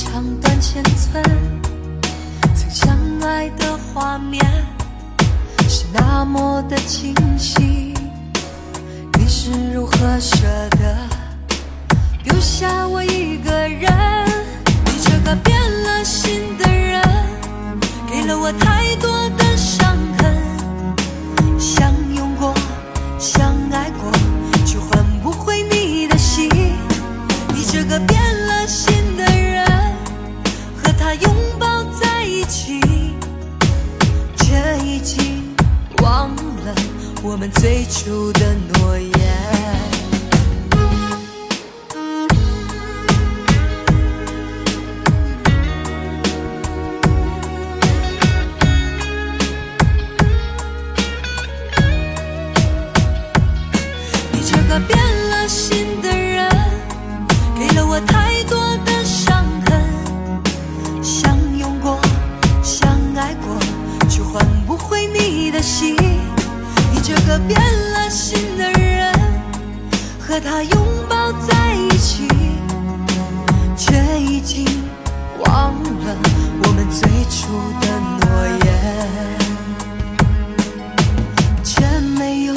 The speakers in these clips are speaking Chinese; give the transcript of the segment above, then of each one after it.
长短千寸，曾相爱的画面是那么的清晰，你是如何舍得丢下我一个人？你这个变了心的人，给了我太多的伤。我们最初的诺言。这个变了心的人和他拥抱在一起却已经忘了我们最初的诺言却没有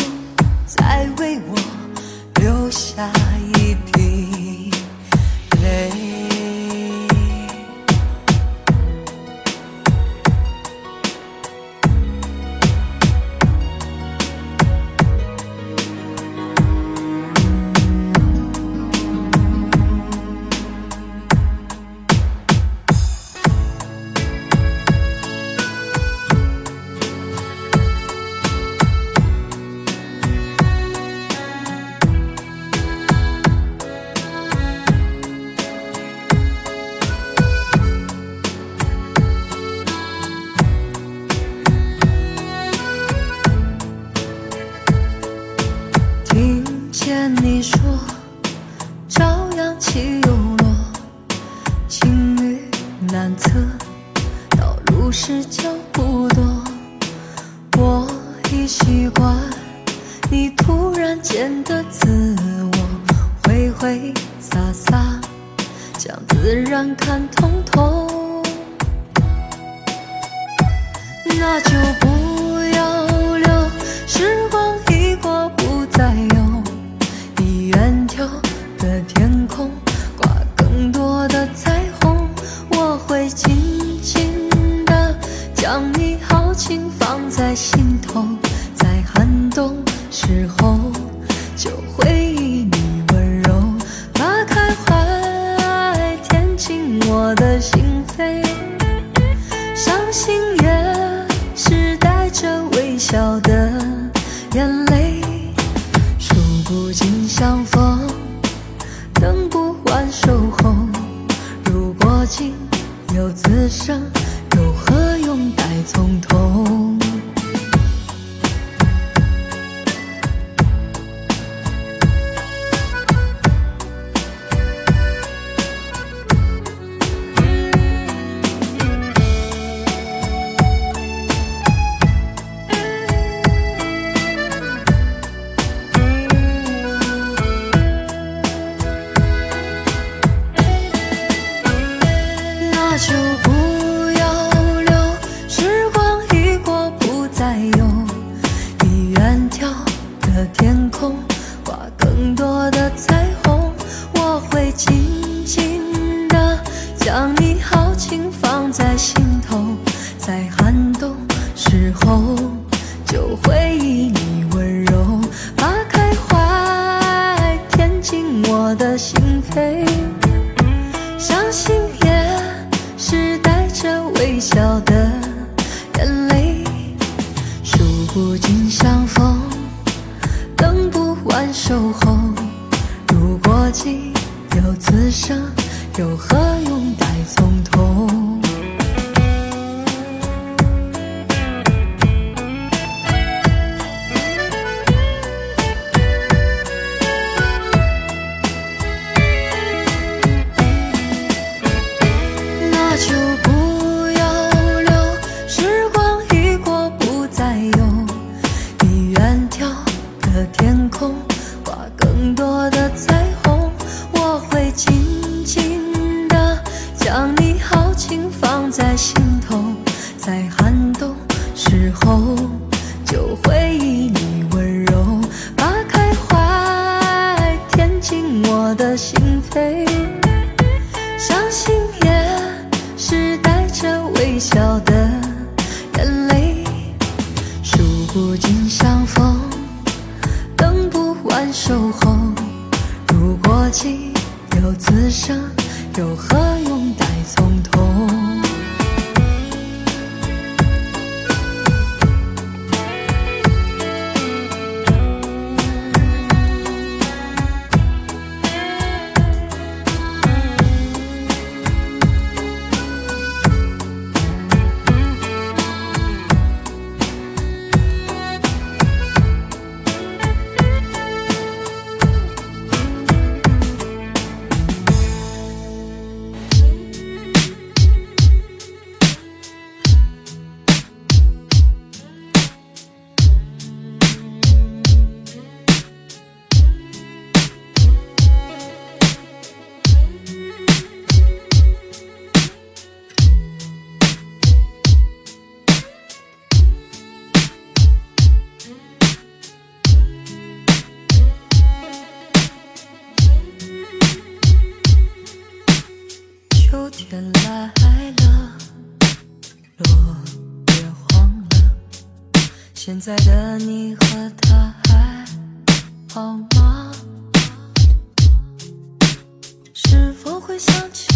再为我留下现在的你和他还好吗？是否会想起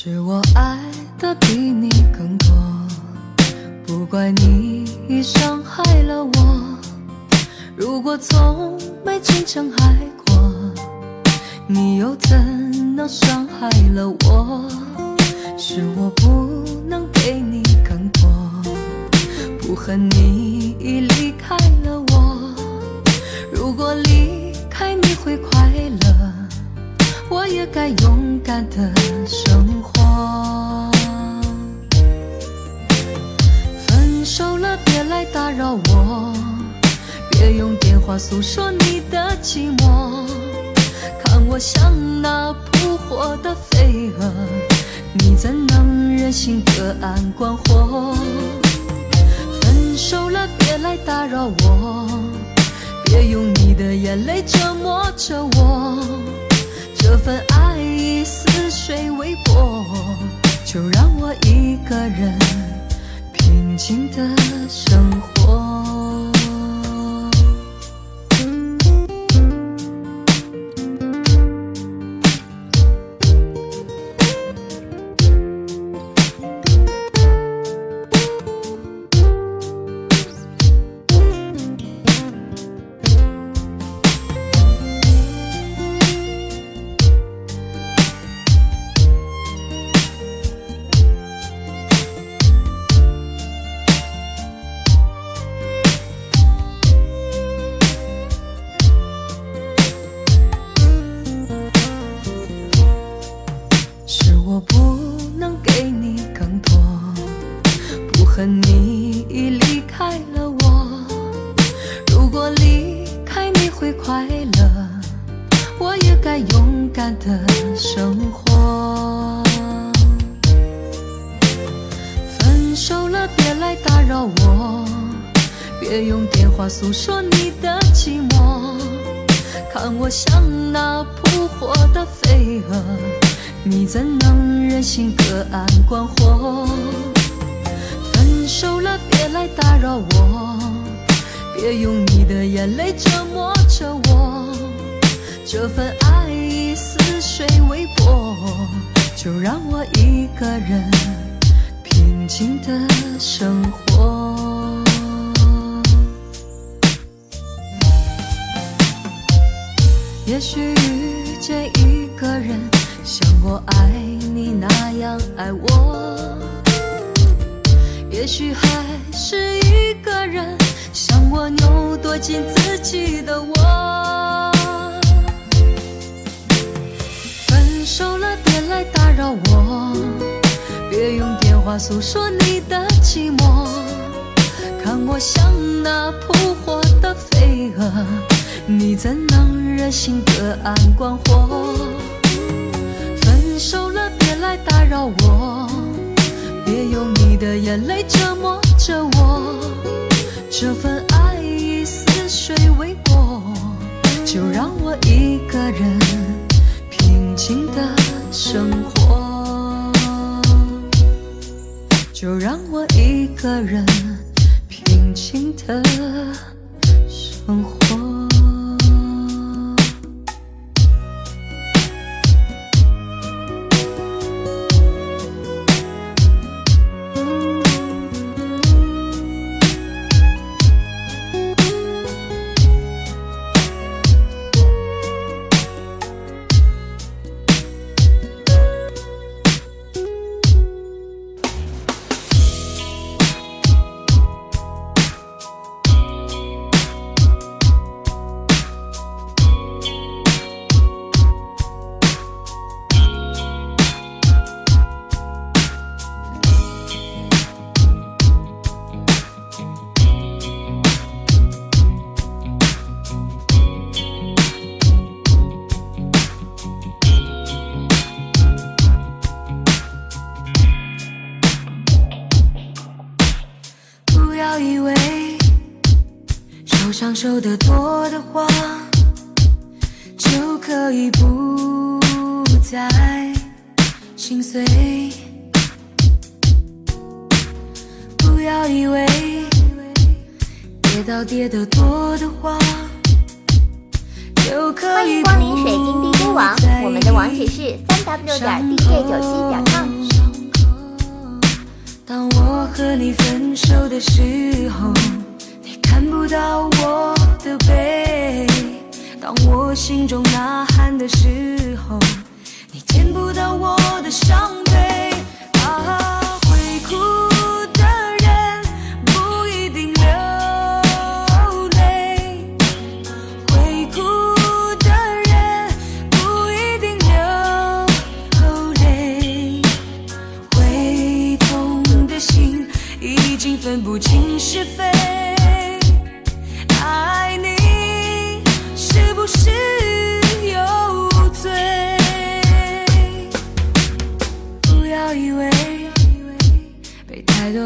是我爱的比你更多，不怪你已伤害了我。如果从没真正爱过，你又怎能伤害了我？是我不能给你更多，不恨你已离开了我也该勇敢的生活。分手了，别来打扰我，别用电话诉说你的寂寞。看我像那扑火的飞蛾，你怎能忍心隔岸观火？分手了，别来打扰我，别用你的眼泪折磨着我。这份爱已似水微波，就让我一个人平静的生活。生活。分手了，别来打扰我，别用电话诉说你的寂寞。看我像那扑火的飞蛾，你怎能忍心隔岸观火？分手了，别来打扰我，别用你的眼泪折磨着我。这份爱似水微波，就让我一个人平静的生活。也许遇见一个人，像我爱你那样爱我；也许还是一个人，像我牛多进自己的窝。手了，别来打扰我，别用电话诉说你的寂寞。看我像那扑火的飞蛾，你怎能忍心隔岸观火？分手了，别来打扰我，别用你的眼泪折磨着我。这份爱已似水微波，就让我一个人平静的生活，就让我一个人平静的生活。受得多的话，就可以不再心碎。不要以为跌倒跌得多的话，就可以欢迎光临水晶 DJ 网，我们的网址是三 w 点 DJ 九七点 com。当我和你分手的时候，看不到我的背；当我心中呐喊的时候，你见不到我的伤悲。啊，会哭的人不一定流泪，会哭的人不一定流泪。会痛的心已经分不清是非，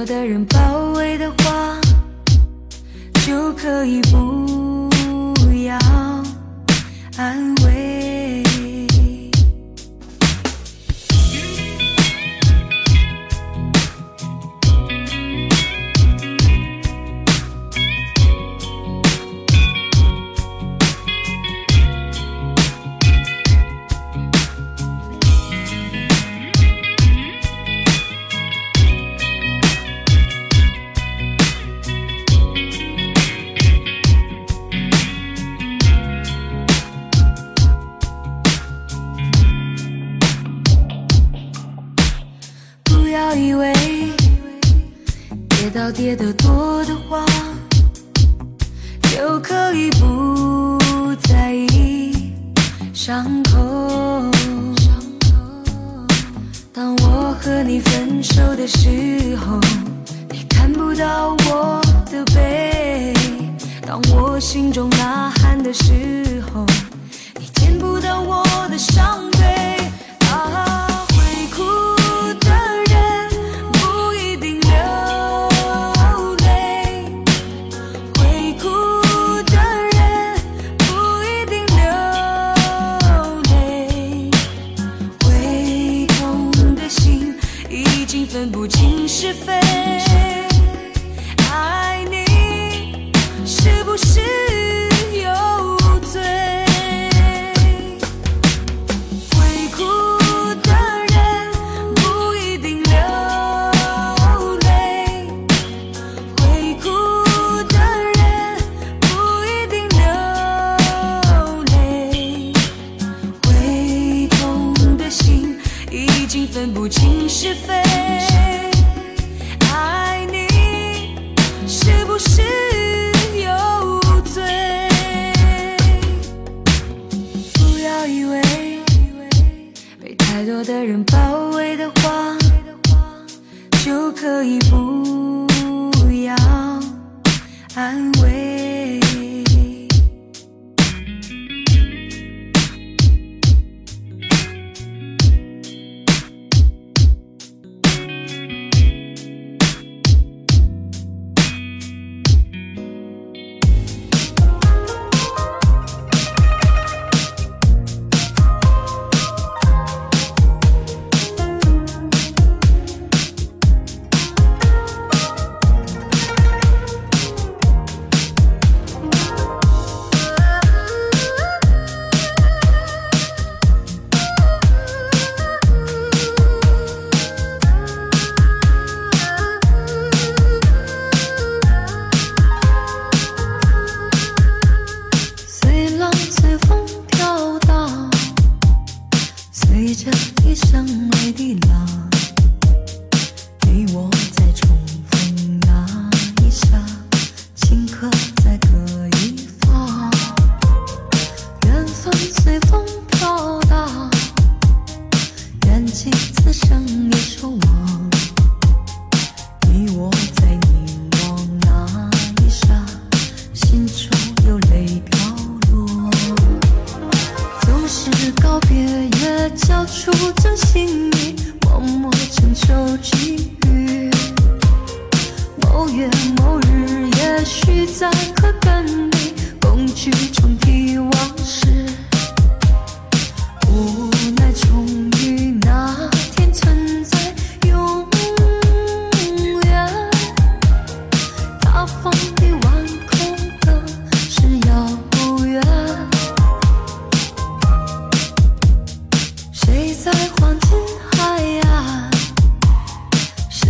的人包围的话，就可以不就可以不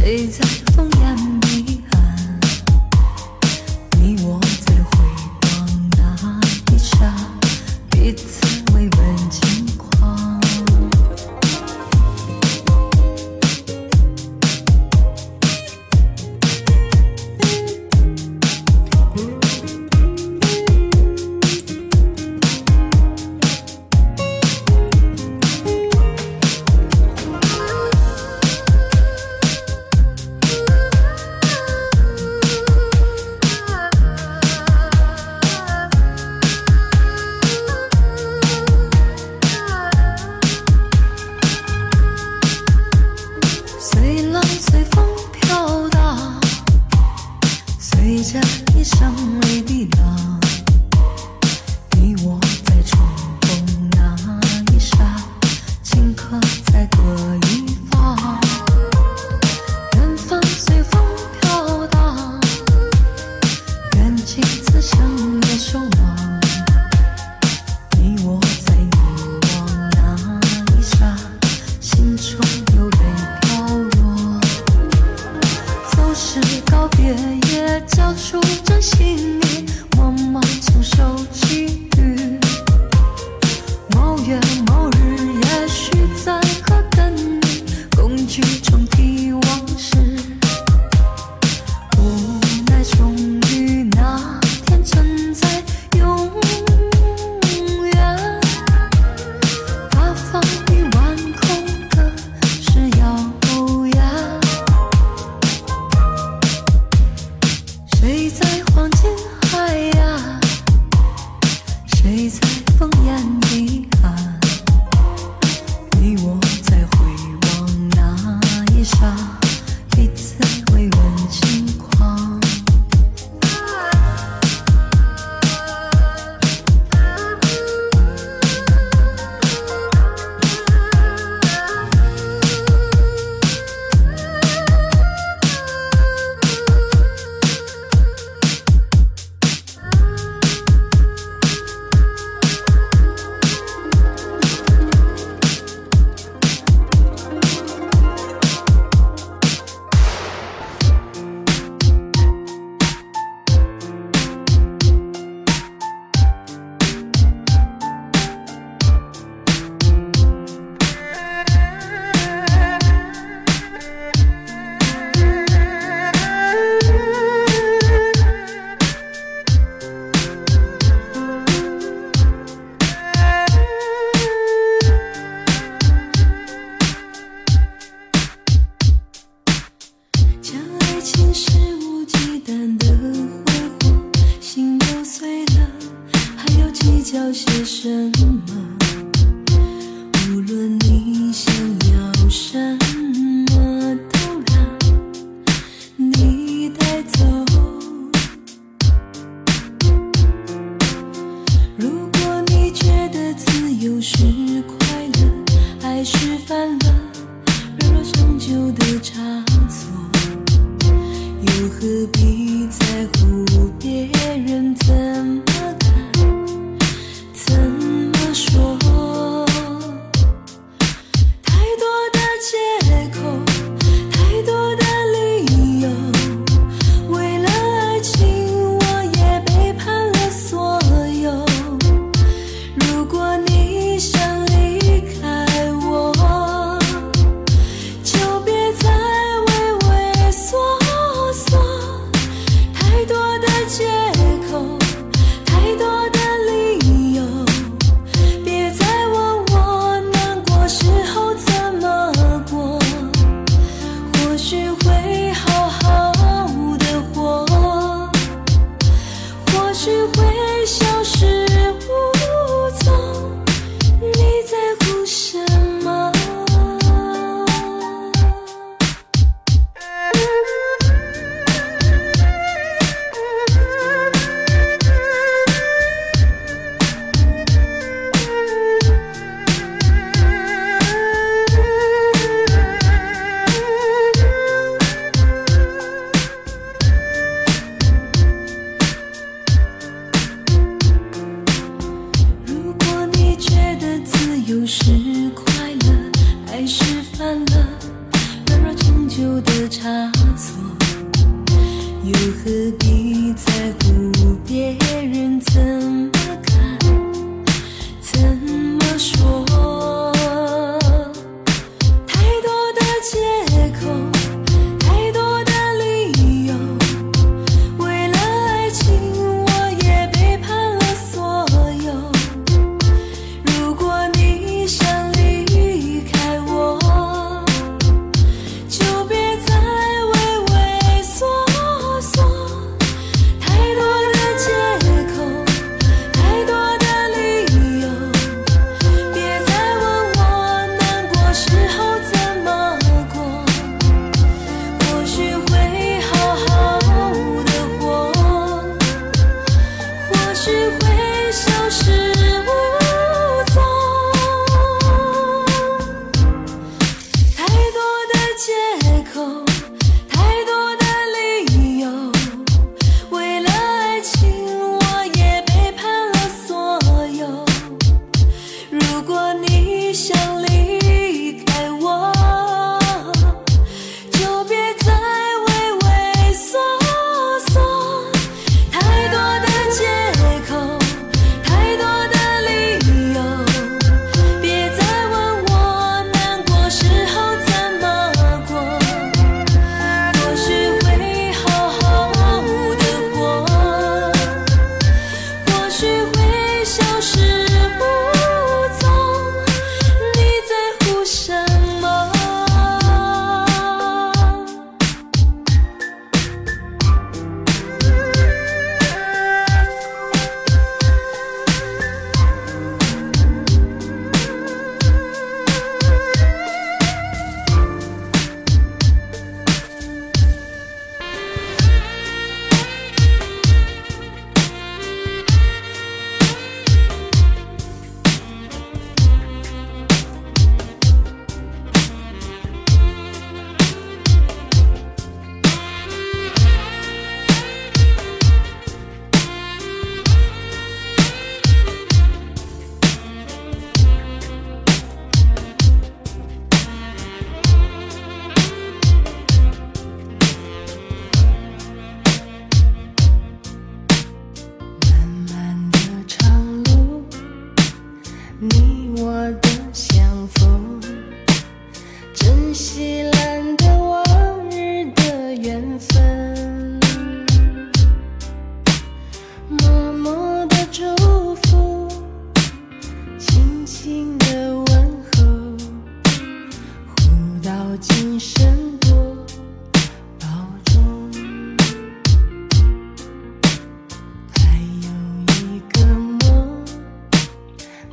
谁在风眼里？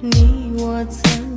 你我曾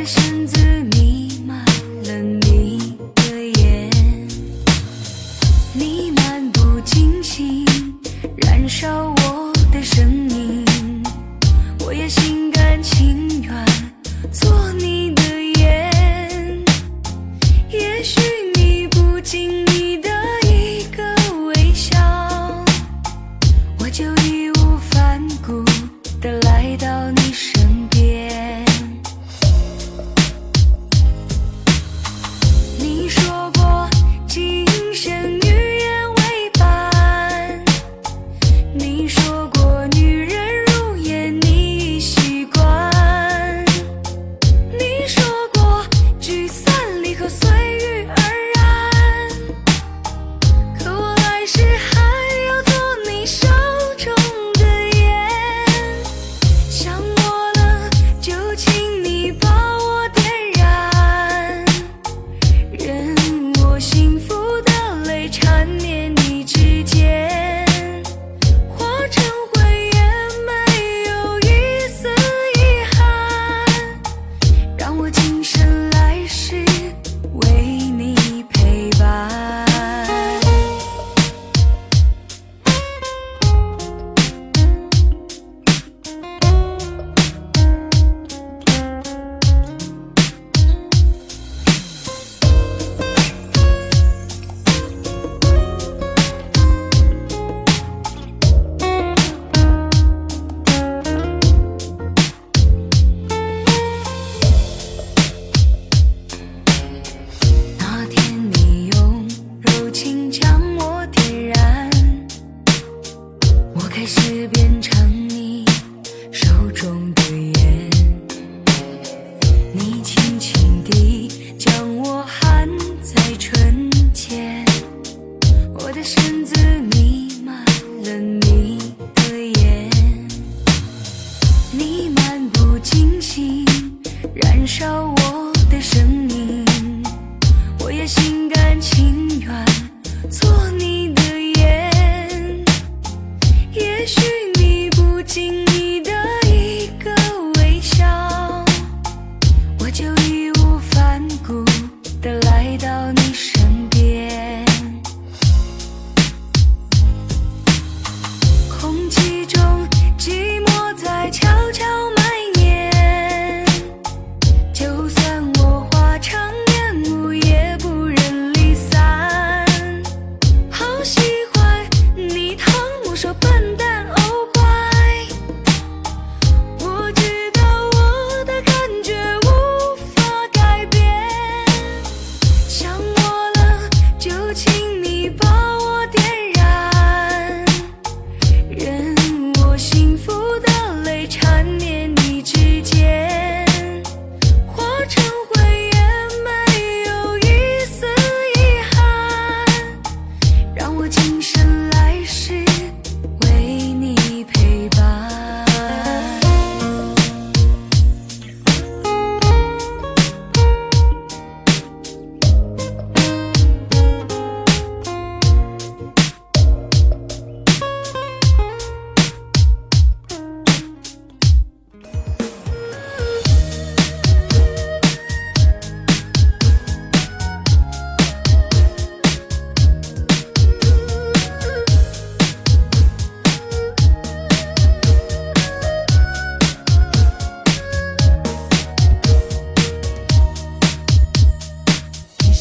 的身子弥漫了你。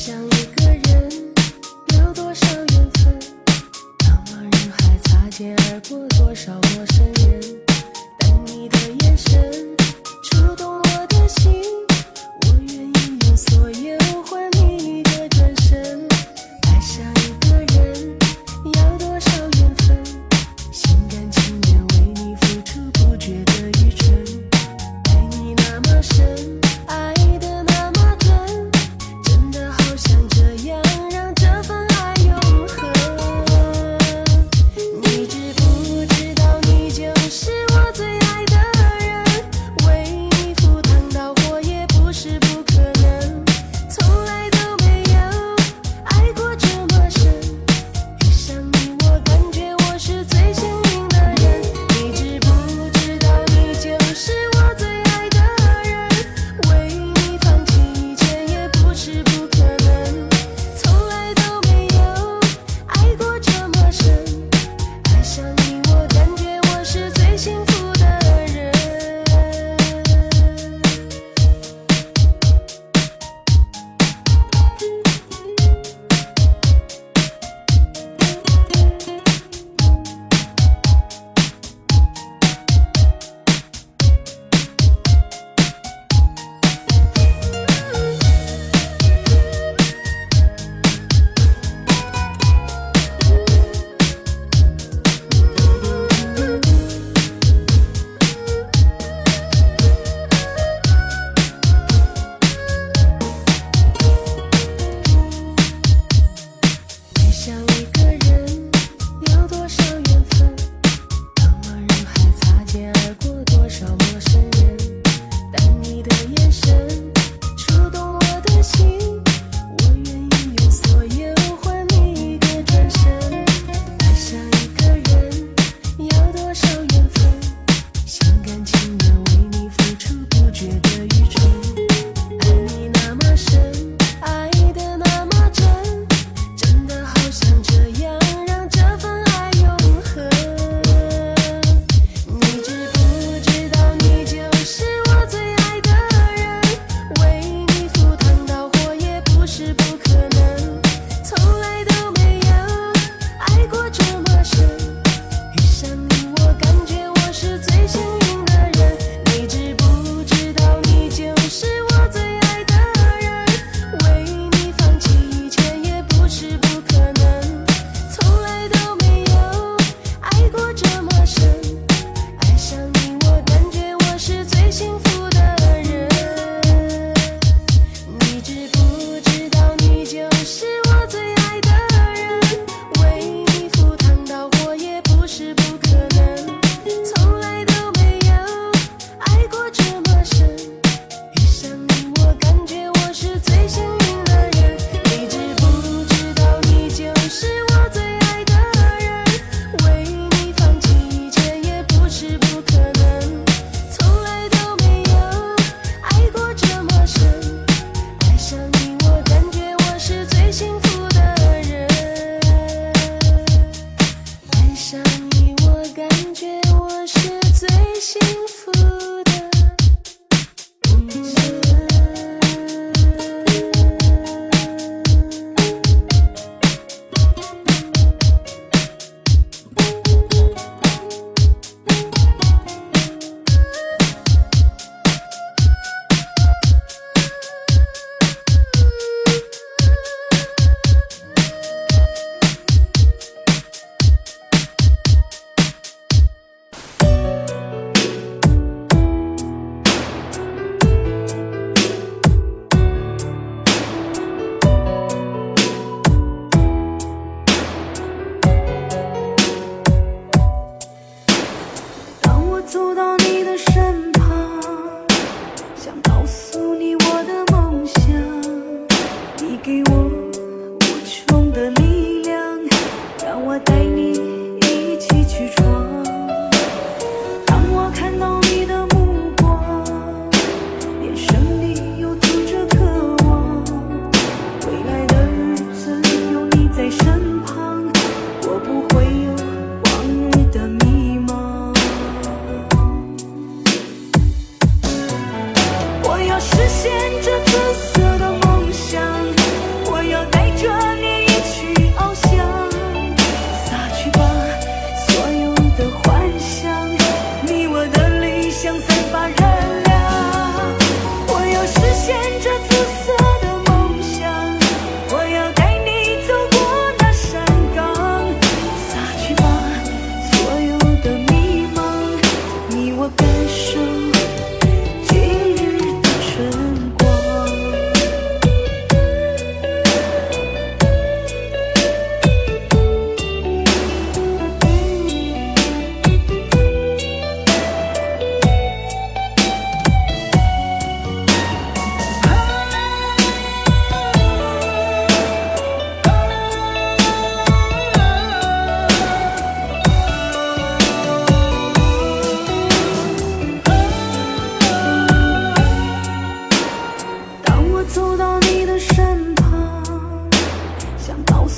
想一个人有多少缘分，茫茫人海擦肩而过多少陌生人。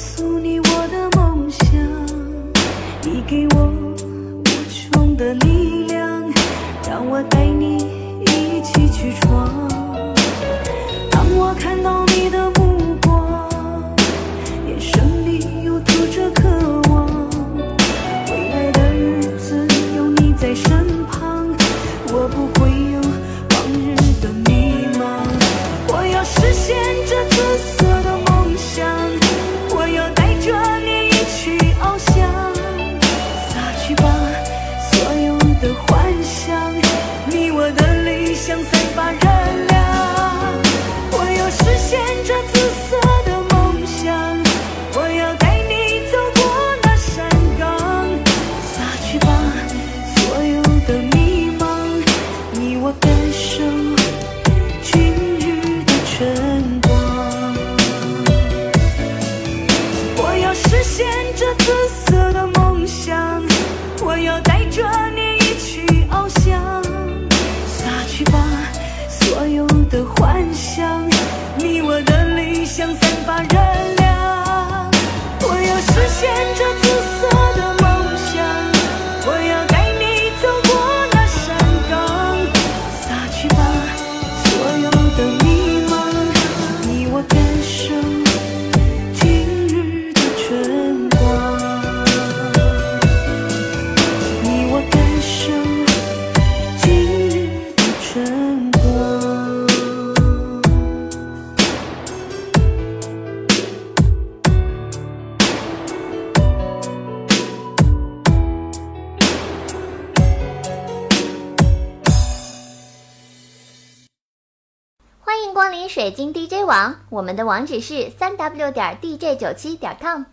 诉你我的梦想你给我无穷的力量让我带你一起去闯。当我看到我们的网址是三 w 点 dj 九七点 com